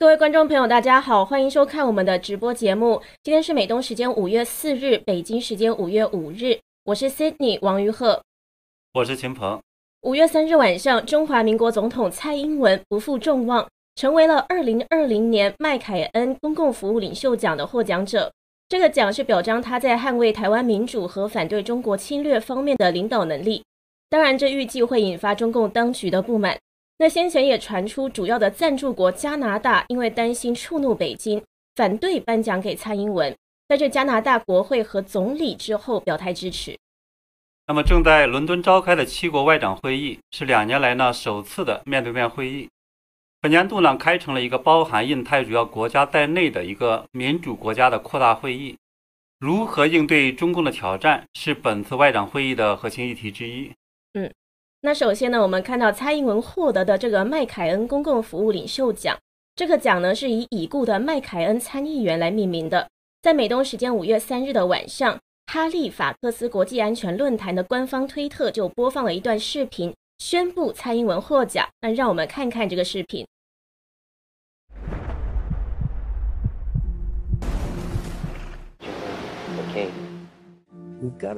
各位观众朋友，大家好，欢迎收看我们的直播节目。今天是美东时间五月四日，北京时间五月五日。我是 Sydney 王于鹤，我是秦鹏。五月三日晚上，中华民国总统蔡英文不负众望，成为了二零二零年麦凯恩公共服务领袖奖的获奖者。这个奖是表彰他在捍卫台湾民主和反对中国侵略方面的领导能力。当然，这预计会引发中共当局的不满。那先前也传出，主要的赞助国加拿大因为担心触怒北京，反对颁奖给蔡英文。在这加拿大国会和总理之后表态支持。那么正在伦敦召开的七国外长会议是两年来呢首次的面对面会议。本年度呢开成了一个包含印太主要国家在内的一个民主国家的扩大会议。如何应对中共的挑战是本次外长会议的核心议题之一。嗯，那首先呢，我们看到蔡英文获得的这个麦凯恩公共服务领袖奖，这个奖呢是以已故的麦凯恩参议员来命名的。在美东时间五月三日的晚上，哈利法克斯国际安全论坛的官方推特就播放了一段视频，宣布蔡英文获奖。那让我们看看这个视频。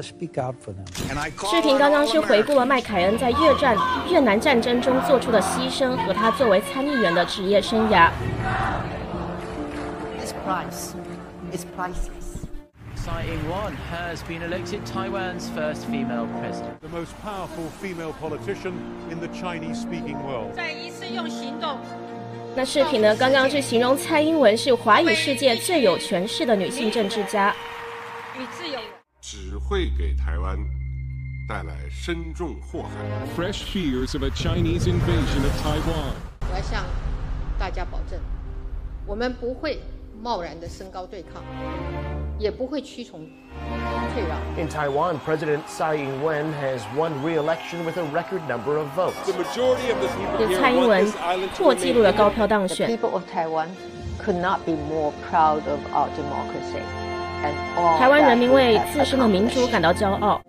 视频刚刚是回顾了麦凯恩在越战越南战争中做出的牺牲和他作为参议员的职业生涯。Tsai Ing-wen has been elected Taiwan's first female president. The most powerful female politician in the Chinese-speaking world. 再一次用行动。那视频呢？刚刚是形容蔡英文是华语世界最有权势的女性政治家。与自由只会给台湾带来深重祸害。Fresh fears of a Chinese invasion of Taiwan. 我要向大家保证，我们不会贸然的升高对抗，也不会屈从退让。In Taiwan, President Tsai Ing-wen has won re-election with a record number of votes. The majority of the people here 蔡英文破纪录的高票当选。The people of Taiwan could not be more proud of our democracy and all. 台湾人民为自身的民主感到骄傲。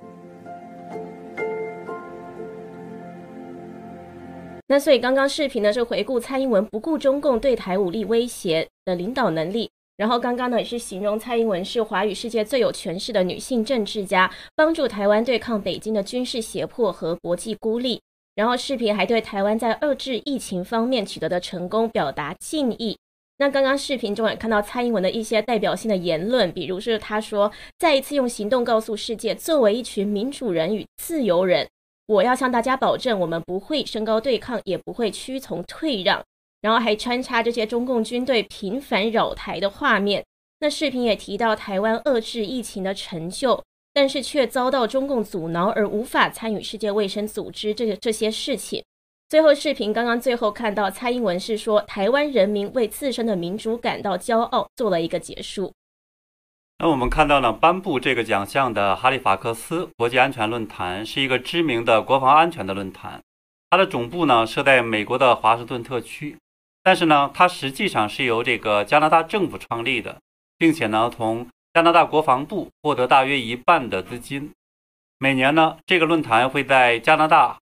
那所以刚刚视频呢是回顾蔡英文不顾中共对台武力威胁的领导能力，然后刚刚呢也是形容蔡英文是华语世界最有权势的女性政治家，帮助台湾对抗北京的军事胁迫和国际孤立。然后视频还对台湾在遏制疫情方面取得的成功表达敬意。那刚刚视频中也看到蔡英文的一些代表性的言论，比如是他说再一次用行动告诉世界，作为一群民主人与自由人。我要向大家保证，我们不会升高对抗，也不会屈从退让。然后还穿插这些中共军队频繁扰台的画面。那视频也提到台湾遏制疫情的成就，但是却遭到中共阻挠而无法参与世界卫生组织这些这些事情。最后视频刚刚最后看到蔡英文是说，台湾人民为自身的民主感到骄傲，做了一个结束。那我们看到呢，颁布这个奖项的哈利法克斯国际安全论坛是一个知名的国防安全的论坛，它的总部呢设在美国的华盛顿特区，但是呢，它实际上是由这个加拿大政府创立的，并且呢，从加拿大国防部获得大约一半的资金。每年呢，这个论坛会在加拿大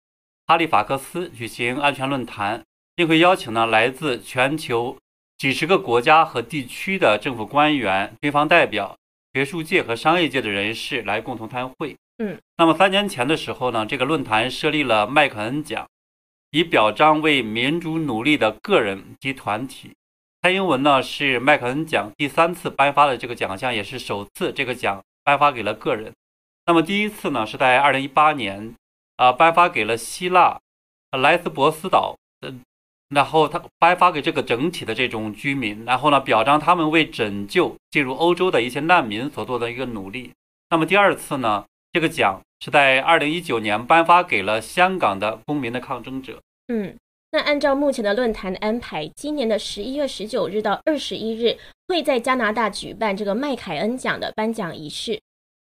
哈利法克斯举行安全论坛，并会邀请呢来自全球几十个国家和地区的政府官员、军方代表。学术界和商业界的人士来共同参会。嗯，那么三年前的时候呢，这个论坛设立了麦肯恩奖，以表彰为民主努力的个人及团体。蔡英文呢是麦克恩奖第三次颁发的这个奖项，也是首次这个奖颁发给了个人。那么第一次呢是在二零一八年，啊，颁发给了希腊莱斯博斯岛。然后他颁发给这个整体的这种居民，然后呢，表彰他们为拯救进入欧洲的一些难民所做的一个努力。那么第二次呢，这个奖是在二零一九年颁发给了香港的公民的抗争者。嗯，那按照目前的论坛的安排，今年的十一月十九日到二十一日会在加拿大举办这个麦凯恩奖的颁奖仪式。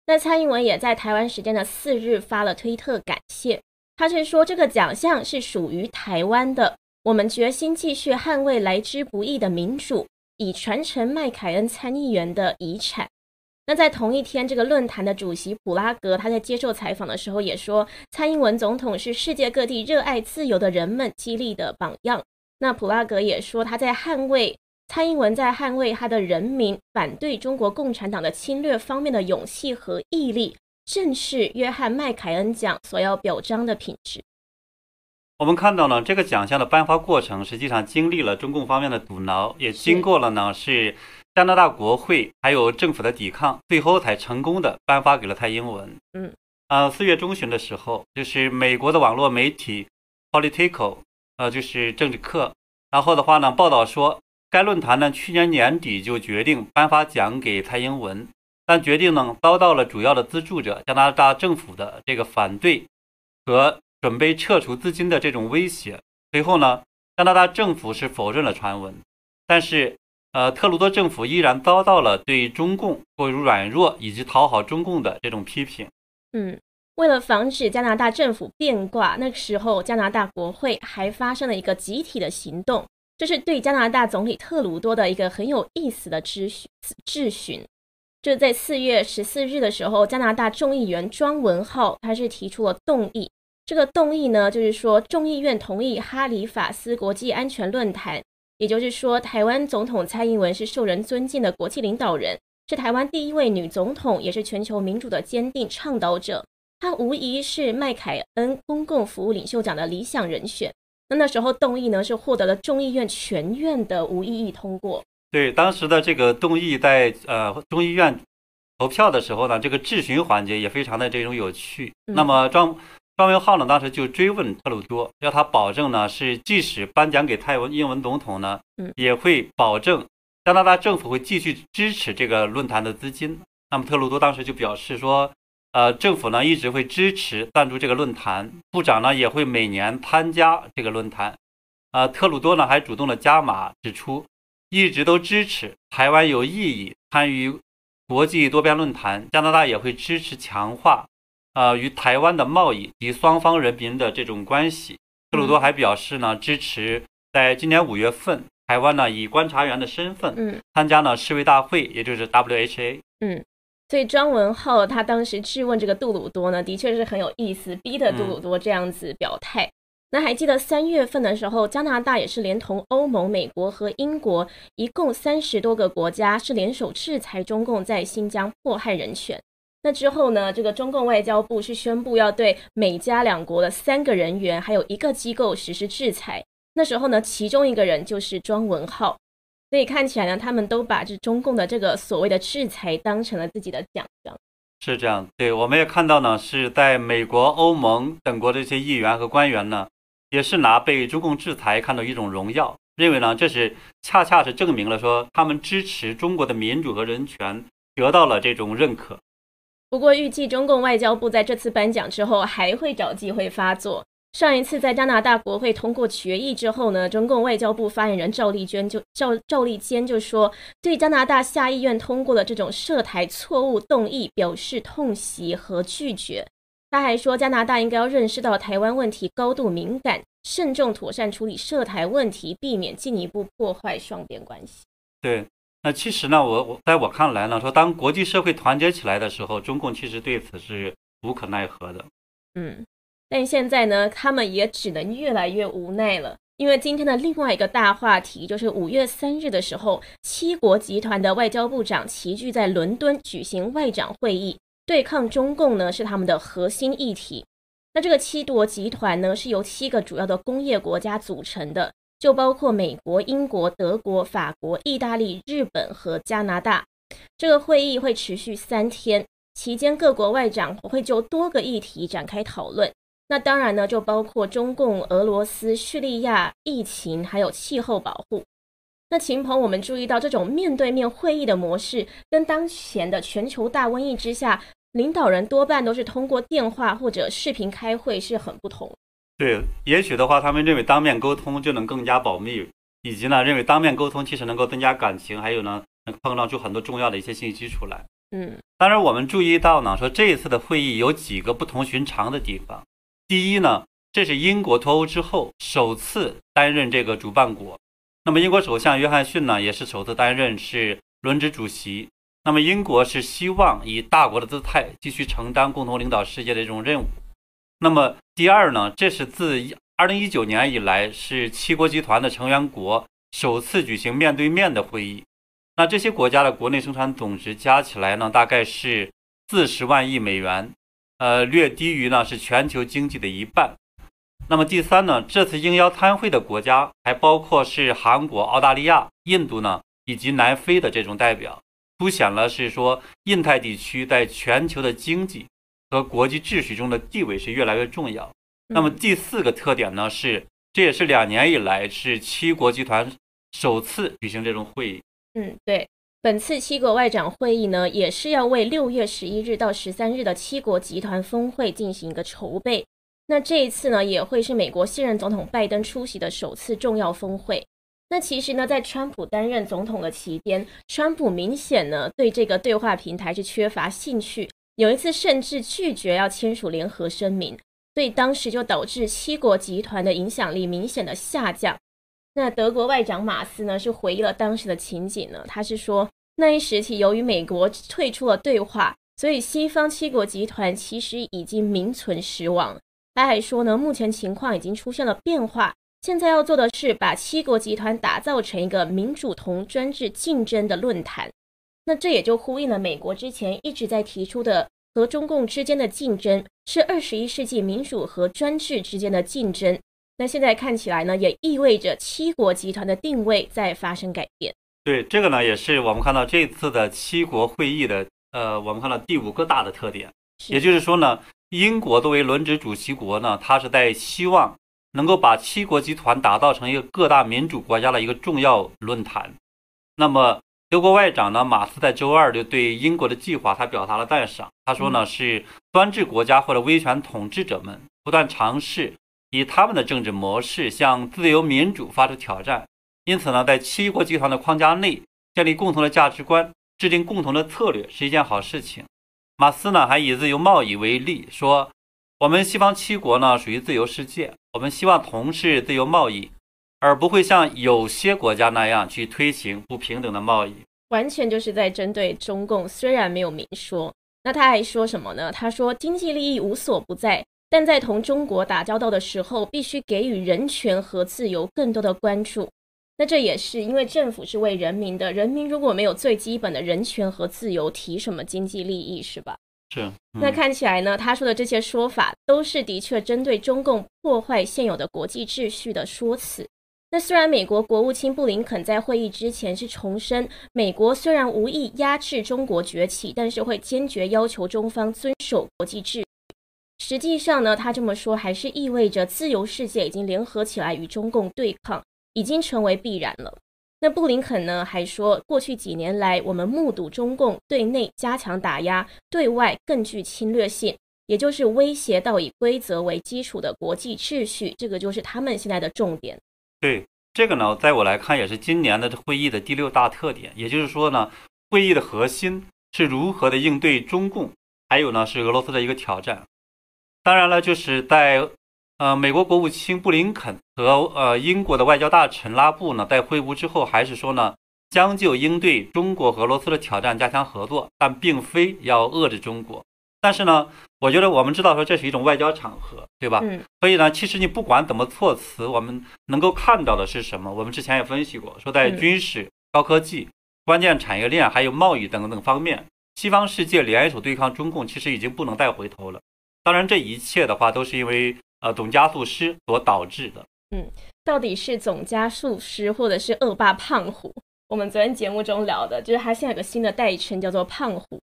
那蔡英文也在台湾时间的四日发了推特感谢，他是说这个奖项是属于台湾的。我们决心继续捍卫来之不易的民主，以传承麦凯恩参议员的遗产。那在同一天，这个论坛的主席普拉格他在接受采访的时候也说，蔡英文总统是世界各地热爱自由的人们激励的榜样。那普拉格也说，他在捍卫蔡英文在捍卫他的人民反对中国共产党的侵略方面的勇气和毅力，正是约翰麦凯恩奖所要表彰的品质。我们看到呢，这个奖项的颁发过程实际上经历了中共方面的阻挠，也经过了呢是加拿大国会还有政府的抵抗，最后才成功的颁发给了蔡英文。嗯，呃，四月中旬的时候，就是美国的网络媒体 Political，呃，就是政治课，然后的话呢，报道说该论坛呢去年年底就决定颁发奖给蔡英文，但决定呢遭到了主要的资助者加拿大政府的这个反对和。准备撤除资金的这种威胁，随后呢，加拿大政府是否认了传闻，但是，呃，特鲁多政府依然遭到了对中共过于软弱以及讨好中共的这种批评。嗯，为了防止加拿大政府变卦，那个时候加拿大国会还发生了一个集体的行动，这是对加拿大总理特鲁多的一个很有意思的质询。质询，就在四月十四日的时候，加拿大众议员庄文浩他是提出了动议。这个动议呢，就是说众议院同意哈里法斯国际安全论坛，也就是说，台湾总统蔡英文是受人尊敬的国际领导人，是台湾第一位女总统，也是全球民主的坚定倡导者。她无疑是麦凯恩公共服务领袖奖的理想人选。那那时候动议呢，是获得了众议院全院的无异议通过。对，当时的这个动议在呃众议院投票的时候呢，这个质询环节也非常的这种有趣。那么庄。庄文浩呢，当时就追问特鲁多，要他保证呢，是即使颁奖给泰文英文总统呢，也会保证加拿大政府会继续支持这个论坛的资金。那么特鲁多当时就表示说，呃，政府呢一直会支持赞助这个论坛，部长呢也会每年参加这个论坛。呃，特鲁多呢还主动的加码指出，一直都支持台湾有意义参与国际多边论坛，加拿大也会支持强化。呃，与台湾的贸易及双方人民的这种关系，特鲁多还表示呢，支持在今年五月份，台湾呢以观察员的身份，嗯，参加呢世卫大会，也就是 WHA。嗯，所以庄文浩他当时质问这个杜鲁多呢，的确是很有意思，逼得杜鲁多这样子表态。那还记得三月份的时候，加拿大也是连同欧盟、美国和英国，一共三十多个国家是联手制裁中共在新疆迫害人权。那之后呢？这个中共外交部是宣布要对美加两国的三个人员，还有一个机构实施制裁。那时候呢，其中一个人就是庄文浩。所以看起来呢，他们都把这中共的这个所谓的制裁当成了自己的奖章。是这样，对，我们也看到呢，是在美国、欧盟等国的一些议员和官员呢，也是拿被中共制裁看到一种荣耀，认为呢，这是恰恰是证明了说他们支持中国的民主和人权得到了这种认可。不过，预计中共外交部在这次颁奖之后还会找机会发作。上一次在加拿大国会通过决议之后呢，中共外交部发言人赵立娟就赵赵立坚就说，对加拿大下议院通过的这种涉台错误动议表示痛惜和拒绝。他还说，加拿大应该要认识到台湾问题高度敏感，慎重妥善处理涉台问题，避免进一步破坏双边关系。对。那其实呢，我我在我看来呢，说当国际社会团结起来的时候，中共其实对此是无可奈何的。嗯，但现在呢，他们也只能越来越无奈了。因为今天的另外一个大话题就是五月三日的时候，七国集团的外交部长齐聚在伦敦举行外长会议，对抗中共呢是他们的核心议题。那这个七国集团呢是由七个主要的工业国家组成的。就包括美国、英国、德国、法国、意大利、日本和加拿大。这个会议会持续三天，期间各国外长会就多个议题展开讨论。那当然呢，就包括中共、俄罗斯、叙利亚疫情，还有气候保护。那秦鹏，我们注意到这种面对面会议的模式，跟当前的全球大瘟疫之下，领导人多半都是通过电话或者视频开会，是很不同。对，也许的话，他们认为当面沟通就能更加保密，以及呢，认为当面沟通其实能够增加感情，还有呢，能碰撞出很多重要的一些信息出来。嗯，当然，我们注意到呢，说这一次的会议有几个不同寻常的地方。第一呢，这是英国脱欧之后首次担任这个主办国，那么英国首相约翰逊呢，也是首次担任是轮值主席。那么英国是希望以大国的姿态继续承担共同领导世界的这种任务。那么第二呢，这是自二零一九年以来是七国集团的成员国首次举行面对面的会议。那这些国家的国内生产总值加起来呢，大概是四十万亿美元，呃，略低于呢是全球经济的一半。那么第三呢，这次应邀参会的国家还包括是韩国、澳大利亚、印度呢以及南非的这种代表，凸显了是说印太地区在全球的经济和国际秩序中的地位是越来越重要。那么第四个特点呢是，这也是两年以来是七国集团首次举行这种会议。嗯，对，本次七国外长会议呢，也是要为六月十一日到十三日的七国集团峰会进行一个筹备。那这一次呢，也会是美国现任总统拜登出席的首次重要峰会。那其实呢，在川普担任总统的期间，川普明显呢对这个对话平台是缺乏兴趣，有一次甚至拒绝要签署联合声明，所以当时就导致七国集团的影响力明显的下降。那德国外长马斯呢是回忆了当时的情景呢，他是说那一时期由于美国退出了对话，所以西方七国集团其实已经名存实亡。他还说呢，目前情况已经出现了变化，现在要做的是把七国集团打造成一个民主同专制竞争的论坛。那这也就呼应了美国之前一直在提出的，和中共之间的竞争是二十一世纪民主和专制之间的竞争。那现在看起来呢，也意味着七国集团的定位在发生改变。对这个呢，也是我们看到这次的七国会议的，呃，我们看到第五个大的特点，也就是说呢。英国作为轮值主席国呢，它是在希望能够把七国集团打造成一个各大民主国家的一个重要论坛。那么，德国外长呢，马斯在周二就对英国的计划他表达了赞赏。他说呢，是专制国家或者威权统治者们不断尝试以他们的政治模式向自由民主发出挑战。因此呢，在七国集团的框架内建立共同的价值观，制定共同的策略是一件好事情。马斯呢还以自由贸易为例，说我们西方七国呢属于自由世界，我们希望从事自由贸易，而不会像有些国家那样去推行不平等的贸易。完全就是在针对中共，虽然没有明说。那他还说什么呢？他说经济利益无所不在，但在同中国打交道的时候，必须给予人权和自由更多的关注。那这也是因为政府是为人民的，人民如果没有最基本的人权和自由，提什么经济利益是吧？是。那看起来呢，他说的这些说法都是的确针对中共破坏现有的国际秩序的说辞。那虽然美国国务卿布林肯在会议之前是重申，美国虽然无意压制中国崛起，但是会坚决要求中方遵守国际秩序。实际上呢，他这么说还是意味着自由世界已经联合起来与中共对抗。已经成为必然了。那布林肯呢？还说，过去几年来，我们目睹中共对内加强打压，对外更具侵略性，也就是威胁到以规则为基础的国际秩序。这个就是他们现在的重点。对这个呢，在我来看，也是今年的会议的第六大特点。也就是说呢，会议的核心是如何的应对中共，还有呢是俄罗斯的一个挑战。当然了，就是在。呃，美国国务卿布林肯和呃英国的外交大臣拉布呢，在会晤之后还是说呢，将就应对中国和俄罗斯的挑战加强合作，但并非要遏制中国。但是呢，我觉得我们知道说这是一种外交场合，对吧？嗯。所以呢，其实你不管怎么措辞，我们能够看到的是什么？我们之前也分析过，说在军事、高科技、关键产业链还有贸易等等方面，西方世界联手对抗中共，其实已经不能再回头了。当然，这一切的话都是因为。呃，总加速师所导致的，嗯，到底是总加速师，或者是恶霸胖虎？我们昨天节目中聊的，就是他现在有个新的代称，叫做胖虎。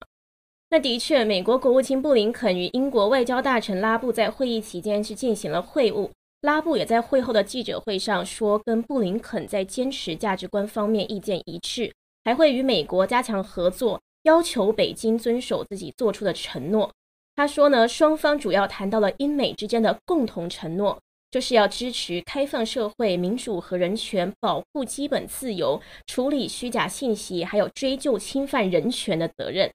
那的确，美国国务卿布林肯与英国外交大臣拉布在会议期间是进行了会晤。拉布也在会后的记者会上说，跟布林肯在坚持价值观方面意见一致，还会与美国加强合作，要求北京遵守自己做出的承诺。他说呢，双方主要谈到了英美之间的共同承诺，就是要支持开放社会、民主和人权，保护基本自由，处理虚假信息，还有追究侵犯人权的责任。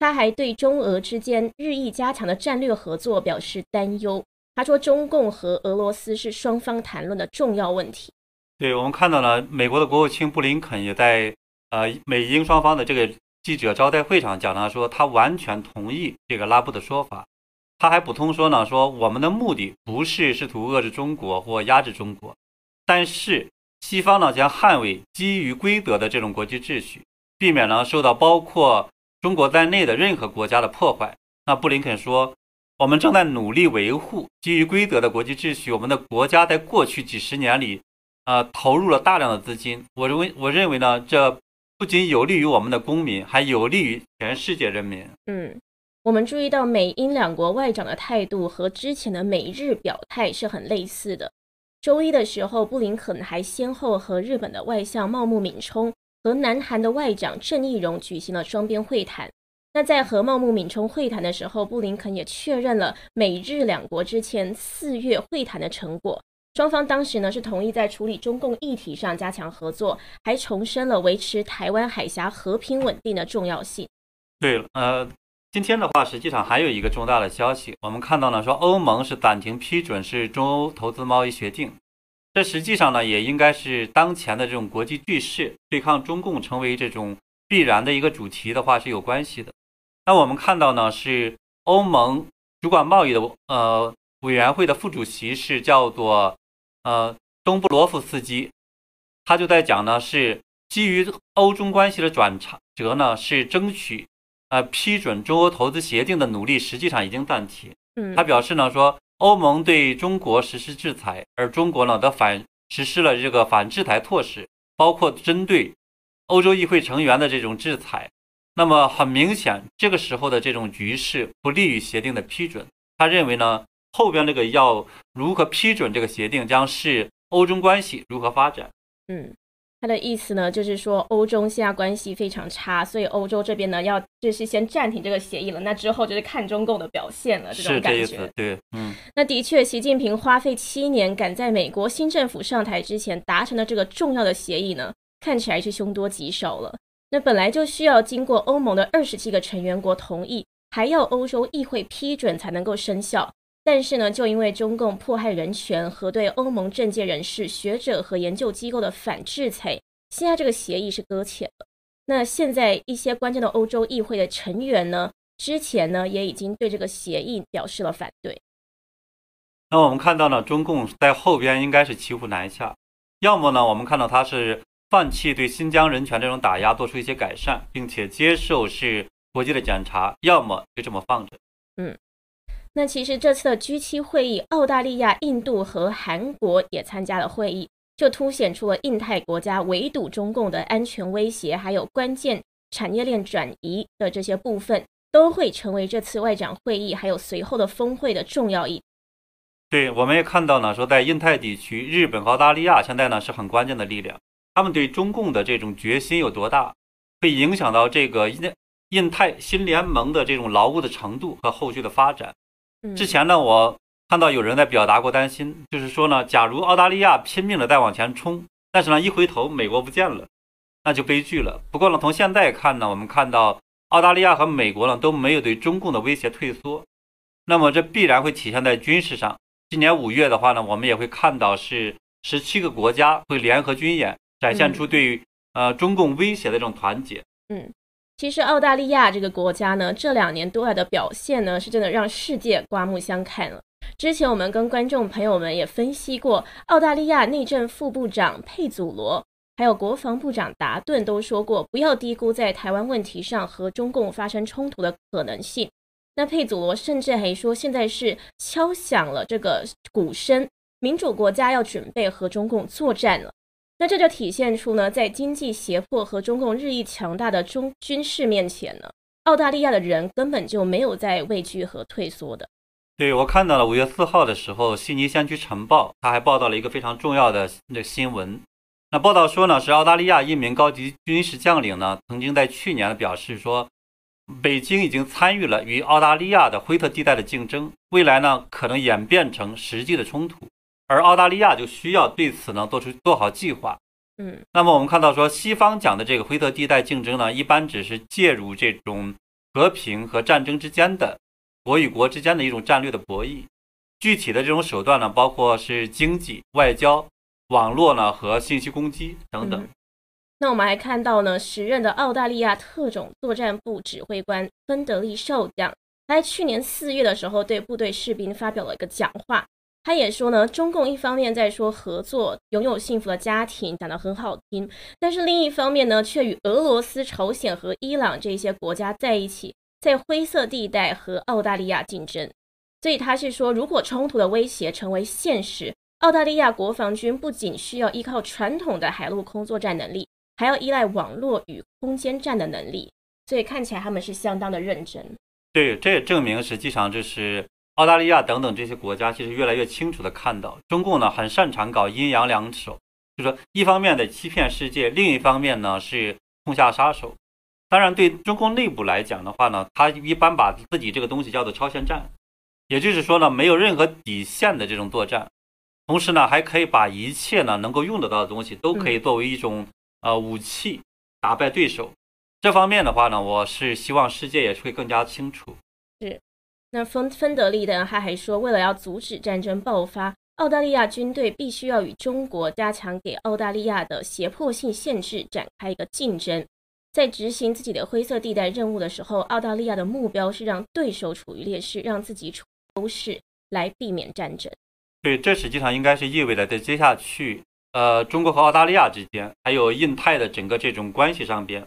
他还对中俄之间日益加强的战略合作表示担忧。他说，中共和俄罗斯是双方谈论的重要问题。对我们看到了，美国的国务卿布林肯也在呃美英双方的这个。记者招待会上讲呢，说他完全同意这个拉布的说法。他还补充说呢，说我们的目的不是试图遏制中国或压制中国，但是西方呢将捍卫基于规则的这种国际秩序，避免呢受到包括中国在内的任何国家的破坏。那布林肯说，我们正在努力维护基于规则的国际秩序。我们的国家在过去几十年里，呃，投入了大量的资金。我认为，我认为呢，这不仅有利于我们的公民，还有利于全世界人民。嗯，我们注意到美英两国外长的态度和之前的美日表态是很类似的。周一的时候，布林肯还先后和日本的外相茂木敏充和南韩的外长郑义溶举行了双边会谈。那在和茂木敏充会谈的时候，布林肯也确认了美日两国之前四月会谈的成果。双方当时呢是同意在处理中共议题上加强合作，还重申了维持台湾海峡和平稳定的重要性。对了，呃，今天的话，实际上还有一个重大的消息，我们看到呢，说欧盟是暂停批准是中欧投资贸易协定。这实际上呢，也应该是当前的这种国际局势对抗中共成为这种必然的一个主题的话是有关系的。那我们看到呢，是欧盟主管贸易的呃委员会的副主席是叫做呃东布罗夫斯基，他就在讲呢，是基于欧中关系的转折呢，是争取呃批准中欧投资协定的努力实际上已经暂停。嗯，他表示呢说。欧盟对中国实施制裁，而中国呢则反实施了这个反制裁措施，包括针对欧洲议会成员的这种制裁。那么很明显，这个时候的这种局势不利于协定的批准。他认为呢，后边这个要如何批准这个协定，将是欧中关系如何发展。嗯。他的意思呢，就是说欧中现在关系非常差，所以欧洲这边呢要就是先暂停这个协议了。那之后就是看中共的表现了，这种感觉。对，嗯。那的确，习近平花费七年赶在美国新政府上台之前达成的这个重要的协议呢，看起来是凶多吉少了。那本来就需要经过欧盟的二十七个成员国同意，还要欧洲议会批准才能够生效。但是呢，就因为中共迫害人权和对欧盟政界人士、学者和研究机构的反制裁，现在这个协议是搁浅了。那现在一些关键的欧洲议会的成员呢，之前呢也已经对这个协议表示了反对。那我们看到呢，中共在后边应该是骑虎难下，要么呢，我们看到他是放弃对新疆人权这种打压，做出一些改善，并且接受是国际的检查，要么就这么放着。嗯。那其实这次的 G7 会议，澳大利亚、印度和韩国也参加了会议，就凸显出了印太国家围堵中共的安全威胁，还有关键产业链转移的这些部分，都会成为这次外长会议还有随后的峰会的重要议。对，我们也看到呢，说在印太地区，日本和、澳大利亚现在呢是很关键的力量，他们对中共的这种决心有多大，会影响到这个印印太新联盟的这种牢固的程度和后续的发展。之前呢，我看到有人在表达过担心，就是说呢，假如澳大利亚拼命的在往前冲，但是呢，一回头美国不见了，那就悲剧了。不过呢，从现在看呢，我们看到澳大利亚和美国呢都没有对中共的威胁退缩，那么这必然会体现在军事上。今年五月的话呢，我们也会看到是十七个国家会联合军演，展现出对呃中共威胁的这种团结。嗯。其实澳大利亚这个国家呢，这两年多来的表现呢，是真的让世界刮目相看了。之前我们跟观众朋友们也分析过，澳大利亚内政副部长佩祖罗，还有国防部长达顿都说过，不要低估在台湾问题上和中共发生冲突的可能性。那佩祖罗甚至还说，现在是敲响了这个鼓声，民主国家要准备和中共作战了。那这就体现出呢，在经济胁迫和中共日益强大的中军事面前呢，澳大利亚的人根本就没有在畏惧和退缩的。对我看到了五月四号的时候，悉尼先驱晨报他还报道了一个非常重要的那新闻。那报道说呢，是澳大利亚一名高级军事将领呢，曾经在去年表示说，北京已经参与了与澳大利亚的灰色地带的竞争，未来呢可能演变成实际的冲突。而澳大利亚就需要对此呢做出做好计划。嗯，那么我们看到说，西方讲的这个灰色地带竞争呢，一般只是介入这种和平和战争之间的国与国之间的一种战略的博弈。具体的这种手段呢，包括是经济、外交、网络呢和信息攻击等等。那我们还看到呢，时任的澳大利亚特种作战部指挥官芬德利少将，他在去年四月的时候对部队士兵发表了一个讲话。他也说呢，中共一方面在说合作、拥有幸福的家庭，讲得很好听，但是另一方面呢，却与俄罗斯、朝鲜和伊朗这些国家在一起，在灰色地带和澳大利亚竞争。所以他是说，如果冲突的威胁成为现实，澳大利亚国防军不仅需要依靠传统的海陆空作战能力，还要依赖网络与空间战的能力。所以看起来他们是相当的认真。对，这也证明实际上就是。澳大利亚等等这些国家，其实越来越清楚地看到，中共呢很擅长搞阴阳两手，就说一方面的欺骗世界，另一方面呢是痛下杀手。当然，对中共内部来讲的话呢，他一般把自己这个东西叫做超限战，也就是说呢，没有任何底线的这种作战，同时呢，还可以把一切呢能够用得到的东西都可以作为一种呃武器打败对手。这方面的话呢，我是希望世界也会更加清楚。那芬芬德利的他还说，为了要阻止战争爆发，澳大利亚军队必须要与中国加强给澳大利亚的胁迫性限制展开一个竞争。在执行自己的灰色地带任务的时候，澳大利亚的目标是让对手处于劣势，让自己处优势，来避免战争。对，这实际上应该是意味着在接下去，呃，中国和澳大利亚之间，还有印太的整个这种关系上边，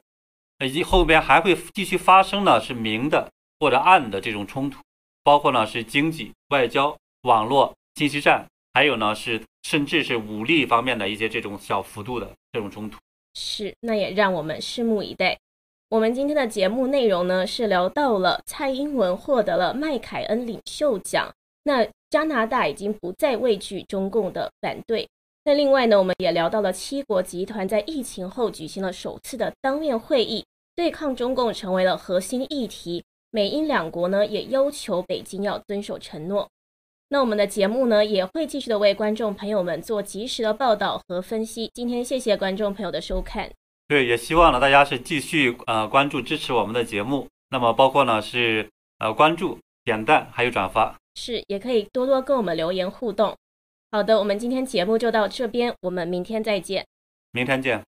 以及后边还会继续发生呢，是明的或者暗的这种冲突。包括呢是经济、外交、网络、信息战，还有呢是甚至是武力方面的一些这种小幅度的这种冲突。是，那也让我们拭目以待。我们今天的节目内容呢是聊到了蔡英文获得了麦凯恩领袖奖，那加拿大已经不再畏惧中共的反对。那另外呢，我们也聊到了七国集团在疫情后举行了首次的当面会议，对抗中共成为了核心议题。美英两国呢也要求北京要遵守承诺。那我们的节目呢也会继续的为观众朋友们做及时的报道和分析。今天谢谢观众朋友的收看。对，也希望呢大家是继续呃关注支持我们的节目。那么包括呢是呃关注、点赞还有转发。是，也可以多多跟我们留言互动。好的，我们今天节目就到这边，我们明天再见。明天见。